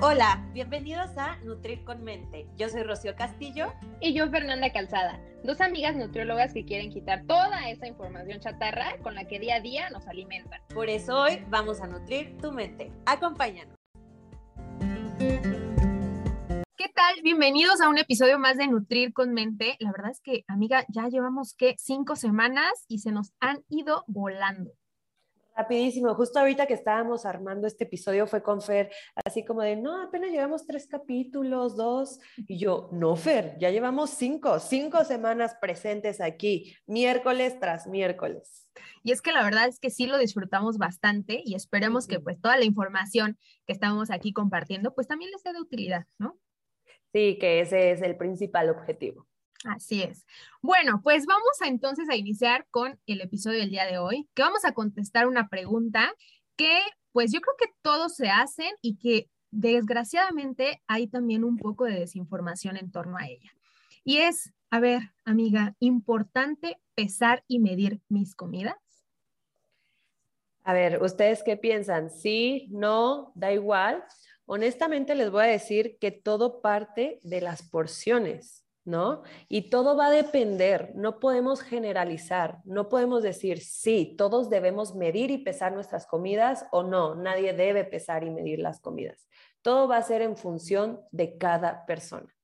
Hola, bienvenidos a Nutrir con Mente. Yo soy Rocío Castillo. Y yo Fernanda Calzada, dos amigas nutriólogas que quieren quitar toda esa información chatarra con la que día a día nos alimentan. Por eso hoy vamos a nutrir tu mente. Acompáñanos. ¿Qué tal? Bienvenidos a un episodio más de Nutrir con Mente. La verdad es que, amiga, ya llevamos que cinco semanas y se nos han ido volando. Rapidísimo, justo ahorita que estábamos armando este episodio fue con Fer, así como de, no, apenas llevamos tres capítulos, dos, y yo, no, Fer, ya llevamos cinco, cinco semanas presentes aquí, miércoles tras miércoles. Y es que la verdad es que sí lo disfrutamos bastante y esperemos que pues toda la información que estamos aquí compartiendo pues también les sea de utilidad, ¿no? Sí, que ese es el principal objetivo. Así es. Bueno, pues vamos a entonces a iniciar con el episodio del día de hoy, que vamos a contestar una pregunta que pues yo creo que todos se hacen y que desgraciadamente hay también un poco de desinformación en torno a ella. Y es, a ver, amiga, importante pesar y medir mis comidas. A ver, ¿ustedes qué piensan? Sí, no, da igual. Honestamente les voy a decir que todo parte de las porciones. ¿No? Y todo va a depender, no podemos generalizar, no podemos decir, sí, todos debemos medir y pesar nuestras comidas o no, nadie debe pesar y medir las comidas. Todo va a ser en función de cada persona.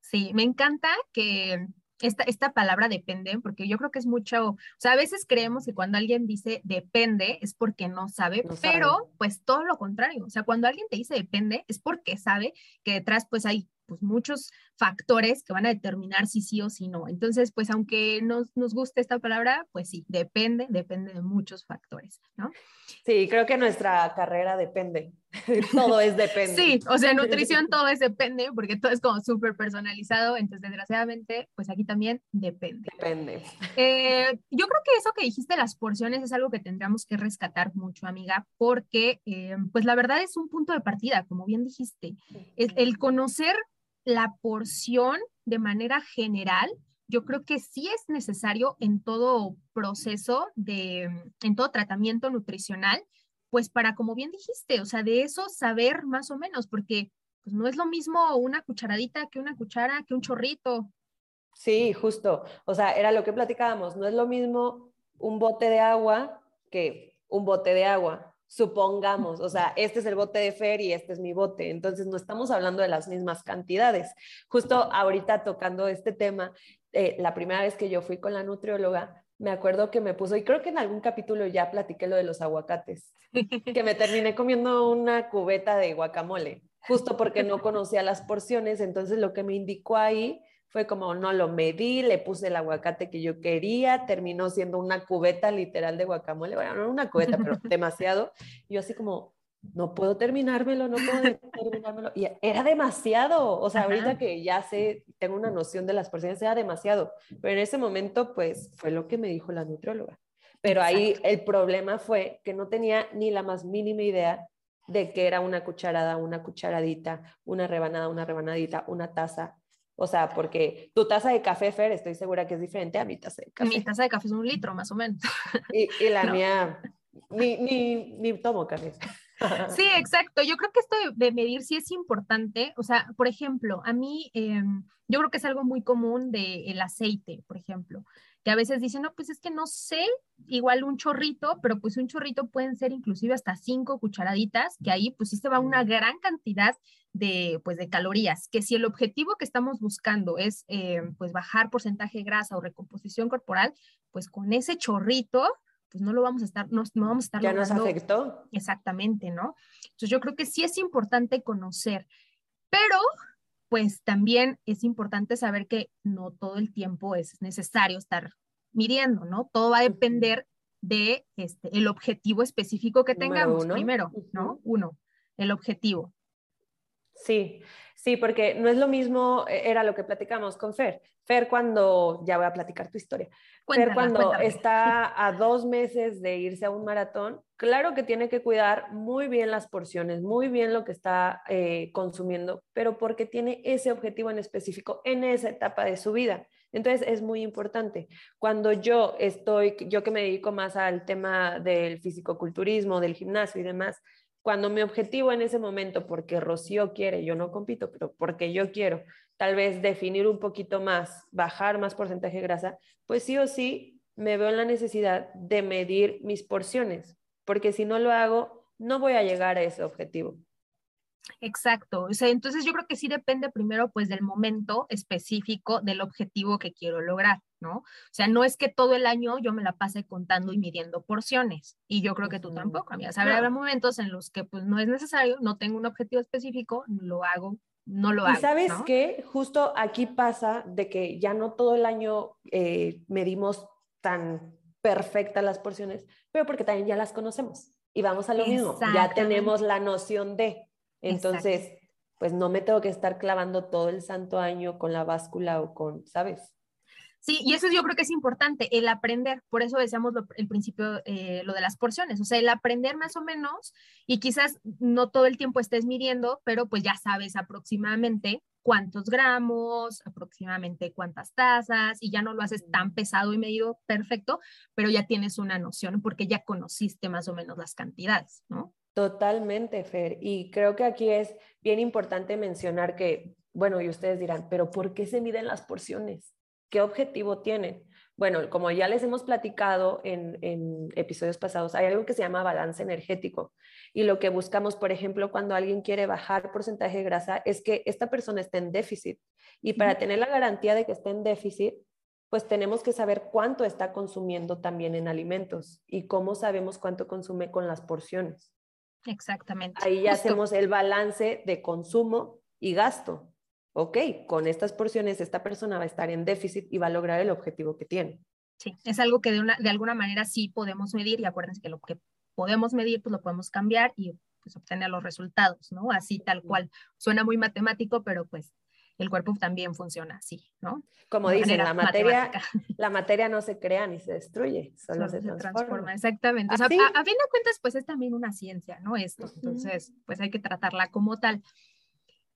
Sí, me encanta que esta, esta palabra depende, porque yo creo que es mucho, o sea, a veces creemos que cuando alguien dice depende es porque no sabe, pero pues todo lo contrario, o sea, cuando alguien te dice depende es porque sabe que detrás pues hay pues muchos factores que van a determinar si sí o si no. Entonces, pues aunque nos, nos guste esta palabra, pues sí, depende, depende de muchos factores, ¿no? Sí, creo que nuestra carrera depende. todo es depende. Sí, o sea, nutrición todo es depende, porque todo es como súper personalizado, entonces desgraciadamente, pues aquí también depende. Depende. Eh, yo creo que eso que dijiste, las porciones, es algo que tendríamos que rescatar mucho, amiga, porque eh, pues la verdad es un punto de partida, como bien dijiste. el conocer la porción de manera general, yo creo que sí es necesario en todo proceso de, en todo tratamiento nutricional, pues para, como bien dijiste, o sea, de eso saber más o menos, porque pues no es lo mismo una cucharadita que una cuchara, que un chorrito. Sí, justo. O sea, era lo que platicábamos, no es lo mismo un bote de agua que un bote de agua supongamos, o sea, este es el bote de Fer y este es mi bote, entonces no estamos hablando de las mismas cantidades. Justo ahorita tocando este tema, eh, la primera vez que yo fui con la nutrióloga, me acuerdo que me puso, y creo que en algún capítulo ya platiqué lo de los aguacates, que me terminé comiendo una cubeta de guacamole, justo porque no conocía las porciones, entonces lo que me indicó ahí fue como no lo medí, le puse el aguacate que yo quería, terminó siendo una cubeta literal de guacamole, bueno, no una cubeta, pero demasiado. Y yo así como, no puedo terminármelo, no puedo terminármelo. Y era demasiado, o sea, ahorita que ya sé, tengo una noción de las porciones, era demasiado. Pero en ese momento, pues, fue lo que me dijo la nutrióloga. Pero ahí el problema fue que no tenía ni la más mínima idea de que era una cucharada, una cucharadita, una rebanada, una rebanadita, una taza, o sea, porque tu taza de café, Fer, estoy segura que es diferente a mi taza de café. Mi taza de café es un litro, más o menos. Y, la mía, ni, ni, ni, tomo café. Sí, exacto. Yo creo que esto de, medir sí es importante. O sea, por ejemplo, a mí, em, yo creo que es algo muy común del el aceite, por ejemplo que a veces dicen, no, pues es que no sé, igual un chorrito, pero pues un chorrito pueden ser inclusive hasta cinco cucharaditas, que ahí pues sí se va una gran cantidad de, pues, de calorías, que si el objetivo que estamos buscando es eh, pues bajar porcentaje de grasa o recomposición corporal, pues con ese chorrito, pues no lo vamos a estar, no, no vamos a estar. Ya nos afectó. Exactamente, ¿no? Entonces yo creo que sí es importante conocer, pero pues también es importante saber que no todo el tiempo es necesario estar midiendo, ¿no? Todo va a depender de este, el objetivo específico que tengamos primero, ¿no? Uno, el objetivo. Sí, sí, porque no es lo mismo, e, era lo que platicamos con Fer. Fer cuando, ya voy a platicar tu historia, Fer cuando está a dos meses de irse a un maratón, claro que tiene que cuidar muy bien las porciones, muy bien lo que está eh, consumiendo, pero porque tiene ese objetivo en específico en esa etapa de su vida. Entonces es muy importante. Cuando yo estoy, yo que me dedico más al tema del fisicoculturismo, del gimnasio y demás, Cuando mi objetivo en ese momento, porque Rocío quiere, yo no compito, pero porque yo quiero, tal vez definir un poquito más, bajar más porcentaje de grasa, pues sí o sí me veo en la necesidad de medir mis porciones, porque si no lo hago, no voy a llegar a ese objetivo. Exacto. O sea, entonces yo creo que sí depende primero pues del momento específico del objetivo que quiero lograr, ¿no? O sea, no es que todo el año yo me la pase contando y midiendo porciones. Y yo creo que tú tampoco, amiga. habrá momentos en los que pues no es necesario, no tengo un objetivo específico, lo hago, no lo hago. Y sabes qué? Justo aquí pasa de que ya no todo el año eh, medimos tan perfectas las porciones, pero porque también ya las conocemos. Y vamos a lo mismo, ya tenemos la noción de, entonces, pues no me tengo que estar clavando todo el santo año con la báscula o con, ¿sabes? Sí, y eso yo creo que es importante, el aprender, por eso decíamos el principio, eh, lo de las porciones, o sea, el aprender más o menos, y quizás no todo el tiempo estés midiendo, pero pues ya sabes aproximadamente cuántos gramos, aproximadamente cuántas tazas, y ya no lo haces tan pesado y medido perfecto, pero ya tienes una noción porque ya conociste más o menos las cantidades, ¿no? Totalmente, Fer. Y creo que aquí es bien importante mencionar que, bueno, y ustedes dirán, pero ¿por qué se miden las porciones? ¿Qué objetivo tienen? Bueno, como ya les hemos platicado en, en, episodios pasados, hay algo que se llama balance energético. Y lo que buscamos, por ejemplo, cuando alguien quiere bajar porcentaje de grasa, es que esta persona esté en déficit. Y para tener la garantía de que esté en déficit, pues tenemos que saber cuánto está consumiendo también en alimentos y cómo sabemos cuánto consume con las porciones. Exactamente. Ahí ya hacemos el balance de consumo y gasto. Ok, con estas porciones esta persona va a estar en déficit y va a lograr el objetivo que tiene. Sí, es algo que de, una, de alguna manera sí podemos medir y acuérdense que lo que podemos medir pues lo podemos cambiar y pues obtener los resultados, ¿no? Así tal cual. Suena muy matemático, pero pues el cuerpo también funciona así, ¿no? Como dicen, la materia, la materia no se crea ni se destruye, solo, se, transforma. Exactamente. O sea, a, fin de cuentas, pues es también una ciencia, ¿no? Esto. Entonces, pues hay que tratarla como tal.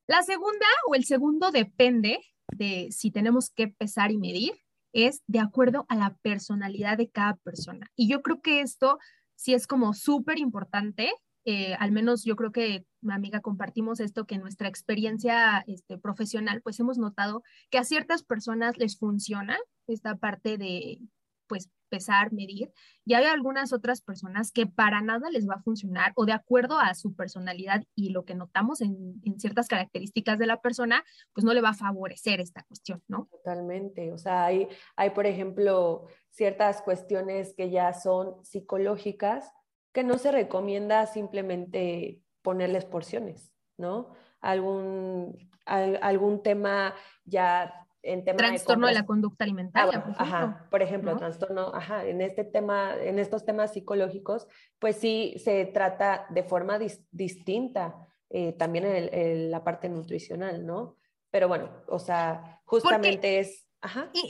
La segunda o el segundo depende de si tenemos que pesar y medir, es de acuerdo a la personalidad de cada persona. Y yo creo que esto sí es como súper importante eh, al menos yo creo que, mi amiga, compartimos esto, que en nuestra experiencia este, profesional, pues hemos notado que a ciertas personas les funciona esta parte de, pues, pesar, medir, y hay algunas otras personas que para nada les va a funcionar o de acuerdo a su personalidad y lo que notamos en, ciertas características de la persona, pues no le va a favorecer esta cuestión, ¿no? Totalmente. O sea, hay, hay por ejemplo, ciertas cuestiones que ya son psicológicas que no se recomienda simplemente ponerles porciones, ¿no? Algún, algún tema ya en tema trastorno de, la conducta alimentaria. por ajá, por ejemplo, trastorno, ajá, en este tema, en estos temas psicológicos, pues sí se trata de forma distinta eh, también en, la parte nutricional, ¿no? Pero bueno, o sea, justamente es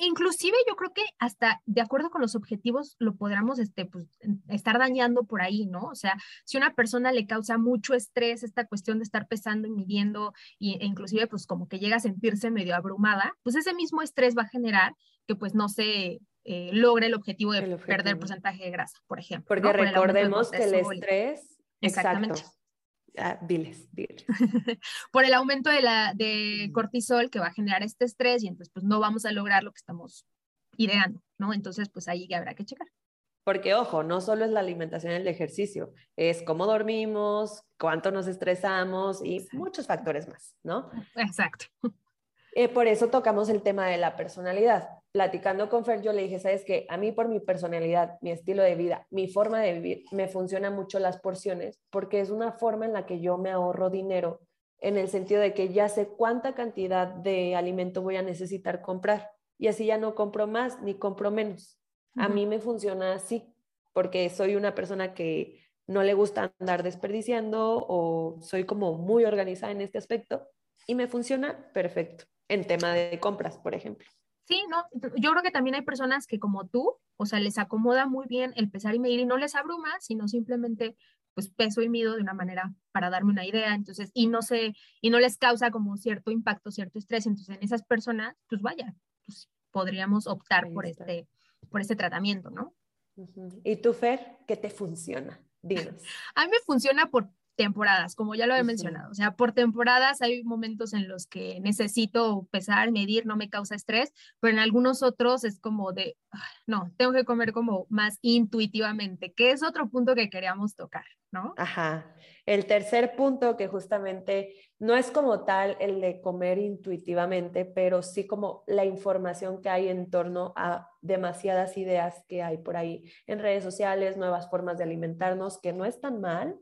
Inclusive yo creo que hasta de acuerdo con los objetivos lo podríamos este, pues, estar dañando por ahí, ¿no? O sea, si una persona le causa mucho estrés esta cuestión de estar pesando y midiendo y, e inclusive pues como que llega a sentirse medio abrumada, pues ese mismo estrés va a generar que pues no se eh, logre el objetivo de perder porcentaje de grasa, por ejemplo. Porque recordemos que el estrés... Exactamente. Ah, diles, diles. por el aumento de, la, de cortisol que va a generar este estrés y entonces pues no vamos a lograr lo que estamos ideando, ¿no? Entonces pues ahí habrá que checar. Porque ojo, no solo es la alimentación y el ejercicio, es cómo dormimos, cuánto nos estresamos y muchos factores más, ¿no? Exacto. Eh, por eso tocamos el tema de la personalidad. Platicando con Fer, yo le dije, sabes que a mí por mi personalidad, mi estilo de vida, mi forma de vivir, me funcionan mucho las porciones porque es una forma en la que yo me ahorro dinero en el sentido de que ya sé cuánta cantidad de alimento voy a necesitar comprar y así ya no compro más ni compro menos. A mí me funciona así porque soy una persona que no le gusta andar desperdiciando o soy como muy organizada en este aspecto y me funciona perfecto en tema de compras, por ejemplo. Sí, no, yo creo que también hay personas que como tú, o sea, les acomoda muy bien el pesar y medir y no les abruma, sino simplemente pues peso y mido de una manera para darme una idea, entonces, y no sé, y no les causa como cierto impacto, cierto estrés, entonces en esas personas, pues vaya, pues podríamos optar por este, por este tratamiento, ¿no? ¿Y tú, Fer, qué te funciona? Dinos. A mí me funciona por temporadas, como ya lo he mencionado. O sea, por temporadas hay momentos en los que necesito pesar, medir, no me causa estrés, pero en algunos otros es como de, no, tengo que comer como más intuitivamente, que es otro punto que queríamos tocar, ¿no? Ajá. El tercer punto que justamente no es como tal el de comer intuitivamente, pero sí como la información que hay en torno a demasiadas ideas que hay por ahí en redes sociales, nuevas formas de alimentarnos, que no es tan mal,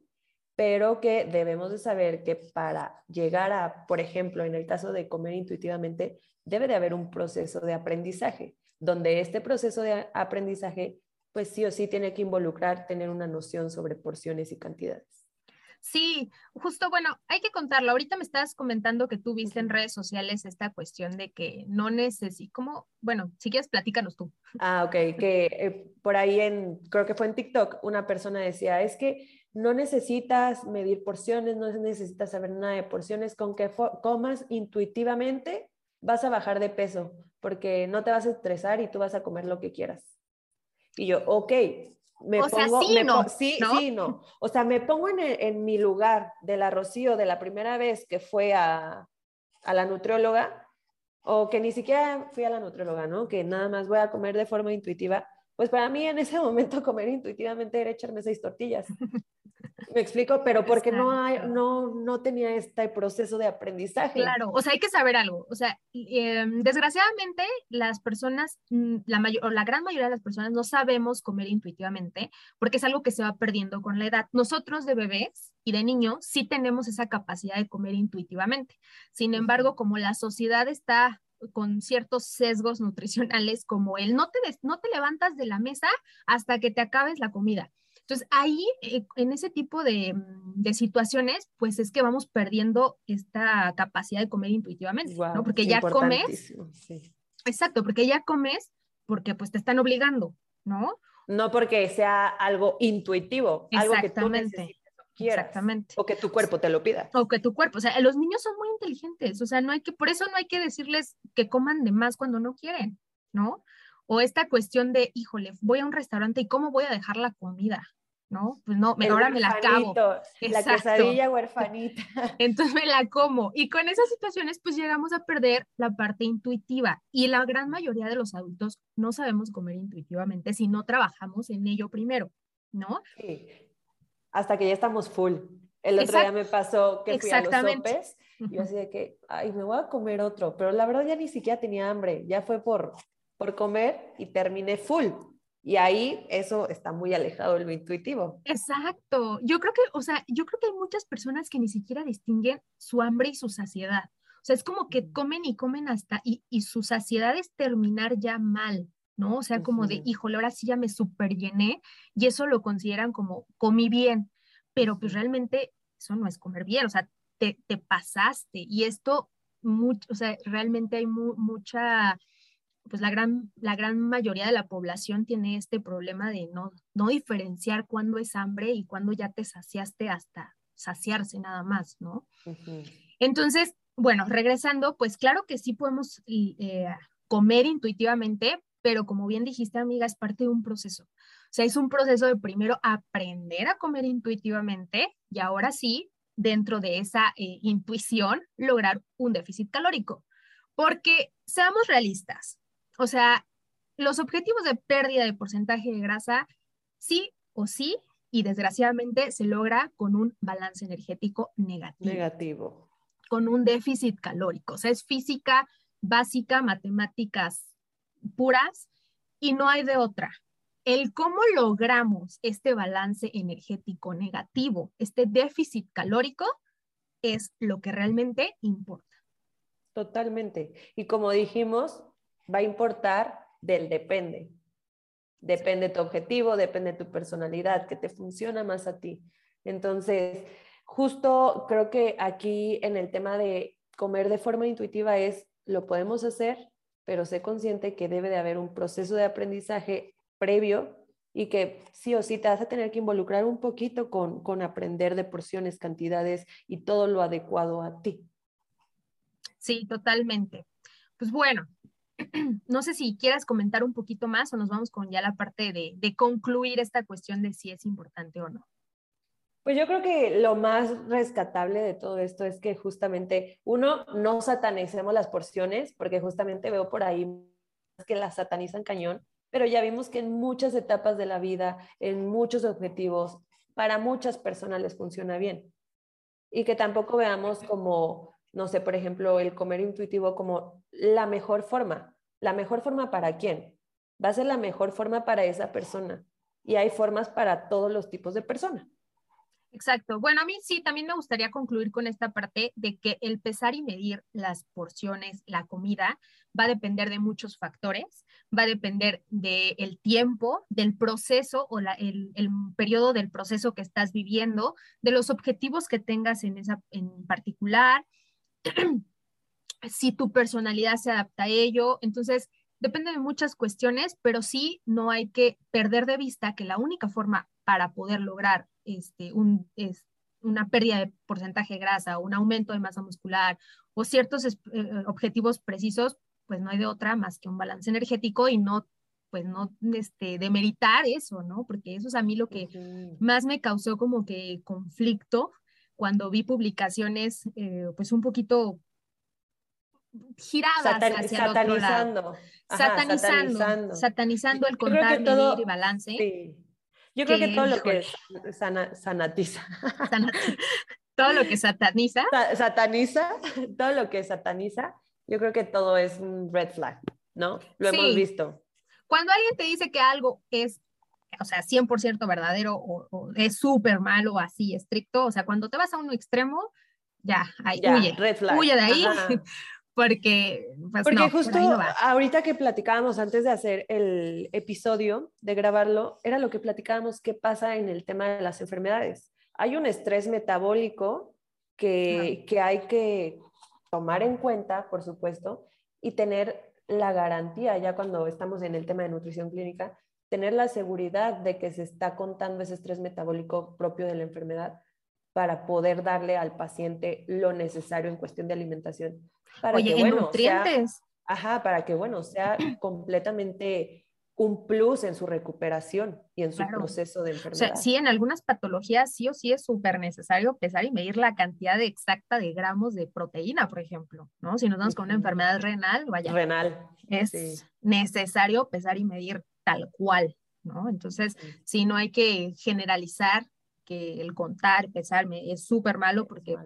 pero que debemos de saber que para llegar a, por ejemplo, en el caso de comer intuitivamente, debe de haber un proceso de aprendizaje, donde este proceso de aprendizaje, pues sí o sí tiene que involucrar tener una noción sobre porciones y cantidades. Sí, justo, bueno, hay que contarlo. Ahorita me estás comentando que tú viste en redes sociales esta cuestión de que no necesito, como, bueno, si quieres, platícanos tú. Ah, ok, que eh, por ahí en, creo que fue en TikTok, una persona decía, es que no necesitas medir porciones, no necesitas saber nada de porciones, con que comas intuitivamente vas a bajar de peso, porque no te vas a estresar y tú vas a comer lo que quieras. Y yo, ok, me o pongo, sea, sí, no, sí, sí, no. O sea, me pongo en, en, mi lugar de la Rocío de la primera vez que fue a, a la nutrióloga, o que ni siquiera fui a la nutrióloga, ¿no? Que nada más voy a comer de forma intuitiva. Pues para mí en ese momento comer intuitivamente era echarme seis tortillas. Me explico, pero porque no, hay, no, no tenía este proceso de aprendizaje. Claro, o sea, hay que saber algo. O sea, em, desgraciadamente las personas, mm, la, mayor, o la gran mayoría de las personas no sabemos comer intuitivamente porque es algo que se va perdiendo con la edad. Nosotros de bebés y de niños sí tenemos esa capacidad de comer intuitivamente. Sin embargo, como la sociedad está con ciertos sesgos nutricionales como el no te, no te levantas de la mesa hasta que te acabes la comida entonces, ahí, eh, en ese tipo de, mm, de, situaciones, pues es que vamos perdiendo esta capacidad de comer intuitivamente, ¿no? Porque ya comes. Exacto, porque ya comes porque pues te están obligando, ¿no? No porque sea algo intuitivo, algo que tú necesites Quieras, Exactamente. O que tu cuerpo te lo pida. O que tu cuerpo, o sea, los niños son muy inteligentes, o sea, no hay que, por eso no hay que decirles que coman de más cuando no quieren, ¿no? O esta cuestión de, híjole, voy a un restaurante y cómo voy a dejar la comida, ¿no? Pues no, ahora me la acabo. La quesadilla huerfanita. Entonces me la como. Y con esas situaciones, pues llegamos a perder la parte intuitiva. Y la gran mayoría de los adultos no sabemos comer intuitivamente si no trabajamos en ello primero, ¿no? Sí. Hasta que ya estamos full. El otro día me pasó que fui a los sopes y yo así de que, ay, me voy a comer otro. Pero la verdad ya ni siquiera tenía hambre. Ya fue por, por comer y terminé full. Y ahí eso está muy alejado de lo intuitivo. Exacto. Yo creo que, o sea, yo creo que hay muchas personas que ni siquiera distinguen su hambre y su saciedad. O sea, es como que comen y comen hasta, y, y su saciedad es terminar ya mal, ¿no? O sea, como de, híjole, ahora sí ya me super llené y eso lo consideran como comí bien, pero pues realmente eso no es comer bien, o sea, te, te pasaste y esto, mucho, o sea, realmente hay mucha pues la gran, la gran mayoría de la población tiene este problema de no, no diferenciar cuándo es hambre y cuándo ya te saciaste hasta saciarse nada más, ¿no? Entonces, bueno, regresando, pues claro que sí podemos eh, comer intuitivamente, pero como bien dijiste, amiga, es parte de un proceso. O sea, es un proceso de primero aprender a comer intuitivamente y ahora sí, dentro de esa eh, intuición, lograr un déficit calórico. Porque seamos realistas, o sea, los objetivos de pérdida de porcentaje de grasa, sí o sí, y desgraciadamente se logra con un balance energético negativo. Negativo. Con un déficit calórico. O sea, es física básica, matemáticas puras, y no hay de otra. El cómo logramos este balance energético negativo, este déficit calórico, es lo que realmente importa. Totalmente. Y como dijimos, va a importar del depende. Depende tu objetivo, depende tu personalidad, que te funciona más a ti. Entonces, justo creo que aquí en el tema de comer de forma intuitiva es, lo podemos hacer, pero sé consciente que debe de haber un proceso de aprendizaje previo y que sí o sí te vas a tener que involucrar un poquito con, con aprender de porciones, cantidades y todo lo adecuado a ti. Sí, totalmente. Pues bueno, no sé si quieras comentar un poquito más o nos vamos con ya la parte de, concluir esta cuestión de si es importante o no. Pues yo creo que lo más rescatable de todo esto es que justamente, uno, no satanicemos las porciones, porque justamente veo por ahí que las satanizan cañón, pero ya vimos que en muchas etapas de la vida, en muchos objetivos, para muchas personas les funciona bien. Y que tampoco veamos como, no sé, por ejemplo, el comer intuitivo como la mejor forma. ¿La mejor forma para quién? Va a ser la mejor forma para esa persona. Y hay formas para todos los tipos de personas. Exacto. Bueno, a mí sí, también me gustaría concluir con esta parte de que el pesar y medir las porciones, la comida, va a depender de muchos factores, va a depender del tiempo, del proceso o el, el, periodo del proceso que estás viviendo, de los objetivos que tengas en, esa, en particular, si tu personalidad se adapta a ello. Entonces, depende de muchas cuestiones, pero sí no hay que perder de vista que la única forma para poder lograr este, un, es, una pérdida de porcentaje de grasa, un aumento de masa muscular o ciertos eh, objetivos precisos, pues no hay de otra más que un balance energético y no, pues no este, demeritar eso, ¿no? Porque eso es a mí lo que más me causó como que conflicto cuando vi publicaciones, eh, pues un poquito giradas hacia el otro lado. satanizando, satanizando, el contar, medir y balance. Sí. Yo creo que, todo lo que sanatiza. todo lo que sataniza. sataniza, todo lo que sataniza, yo creo que todo es un red flag, ¿no? Lo hemos visto. Cuando alguien te dice que algo es, o sea, 100% verdadero o, es súper malo, así, estricto, o sea, cuando te vas a un extremo, ya, ahí, huye, red flag. huye de ahí, porque, pues, porque justo ahorita que platicábamos antes de hacer el episodio, de grabarlo, era lo que platicábamos qué pasa en el tema de las enfermedades. Hay un estrés metabólico que, que hay que tomar en cuenta, por supuesto, y tener la garantía, ya cuando estamos en el tema de nutrición clínica, tener la seguridad de que se está contando ese estrés metabólico propio de la enfermedad para poder darle al paciente lo necesario en cuestión de alimentación para que, bueno, nutrientes. ajá, para que, bueno, sea completamente un plus en su recuperación y en su proceso de enfermedad. O sea, sí, en algunas patologías sí o sí es súper necesario pesar y medir la cantidad exacta de gramos de proteína, por ejemplo, ¿no? Si nos damos con una enfermedad renal, vaya. Renal. Es necesario pesar y medir tal cual, ¿no? Entonces, sí, no hay que generalizar que el contar, pesar es súper malo porque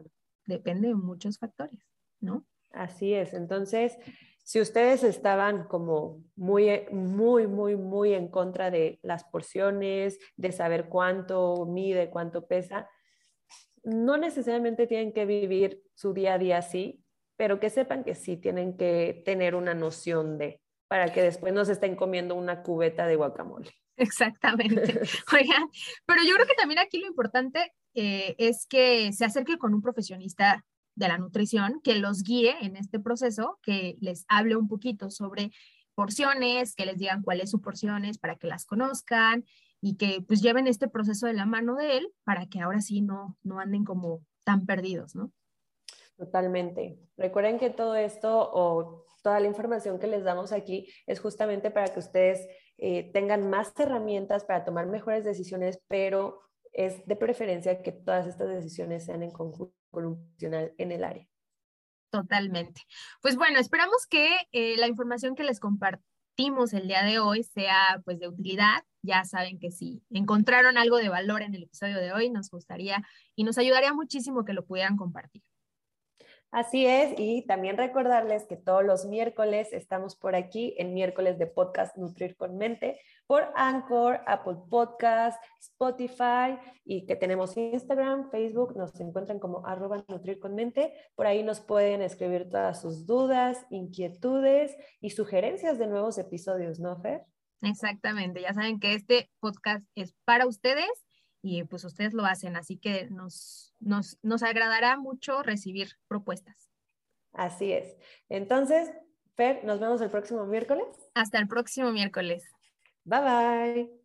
depende de muchos factores, ¿no? Así es. Entonces, si ustedes estaban como muy, muy, muy, muy en contra de las porciones, de saber cuánto mide, cuánto pesa, no necesariamente tienen que vivir su día a día así, pero que sepan que sí tienen que tener una noción de, para que después no se estén comiendo una cubeta de guacamole. Exactamente. Oigan, pero yo creo que también aquí lo importante eh, es que se acerque con un profesionista de la nutrición que los guíe en este proceso, que les hable un poquito sobre porciones, que les digan cuáles son porciones para que las conozcan y que pues lleven este proceso de la mano de él para que ahora sí no, no anden como tan perdidos, ¿no? Totalmente. Recuerden que todo esto o toda la información que les damos aquí es justamente para que ustedes eh, tengan más herramientas para tomar mejores decisiones, pero es de preferencia que todas estas decisiones sean en conjunto con en el área. Totalmente. Pues bueno, esperamos que eh, la información que les compartimos el día de hoy sea pues de utilidad. Ya saben que si encontraron algo de valor en el episodio de hoy, nos gustaría y nos ayudaría muchísimo que lo pudieran compartir. Así es, y también recordarles que todos los miércoles estamos por aquí en miércoles de podcast Nutrir con Mente por Anchor, Apple Podcast, Spotify y que tenemos Instagram, Facebook, nos encuentran como arroba Nutrir con Mente. Por ahí nos pueden escribir todas sus dudas, inquietudes y sugerencias de nuevos episodios, ¿no, Fer? Exactamente, ya saben que este podcast es para ustedes y pues ustedes lo hacen, así que nos, nos, nos agradará mucho recibir propuestas. Así es. Entonces, Fer, nos vemos el próximo miércoles. Hasta el próximo miércoles. Bye bye.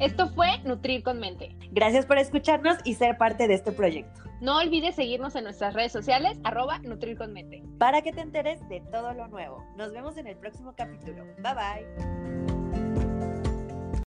Esto fue Nutrir con Mente. Gracias por escucharnos y ser parte de este proyecto. No olvides seguirnos en nuestras redes sociales, arroba Nutrir con Mente. Para que te enteres de todo lo nuevo. Nos vemos en el próximo capítulo. Bye bye.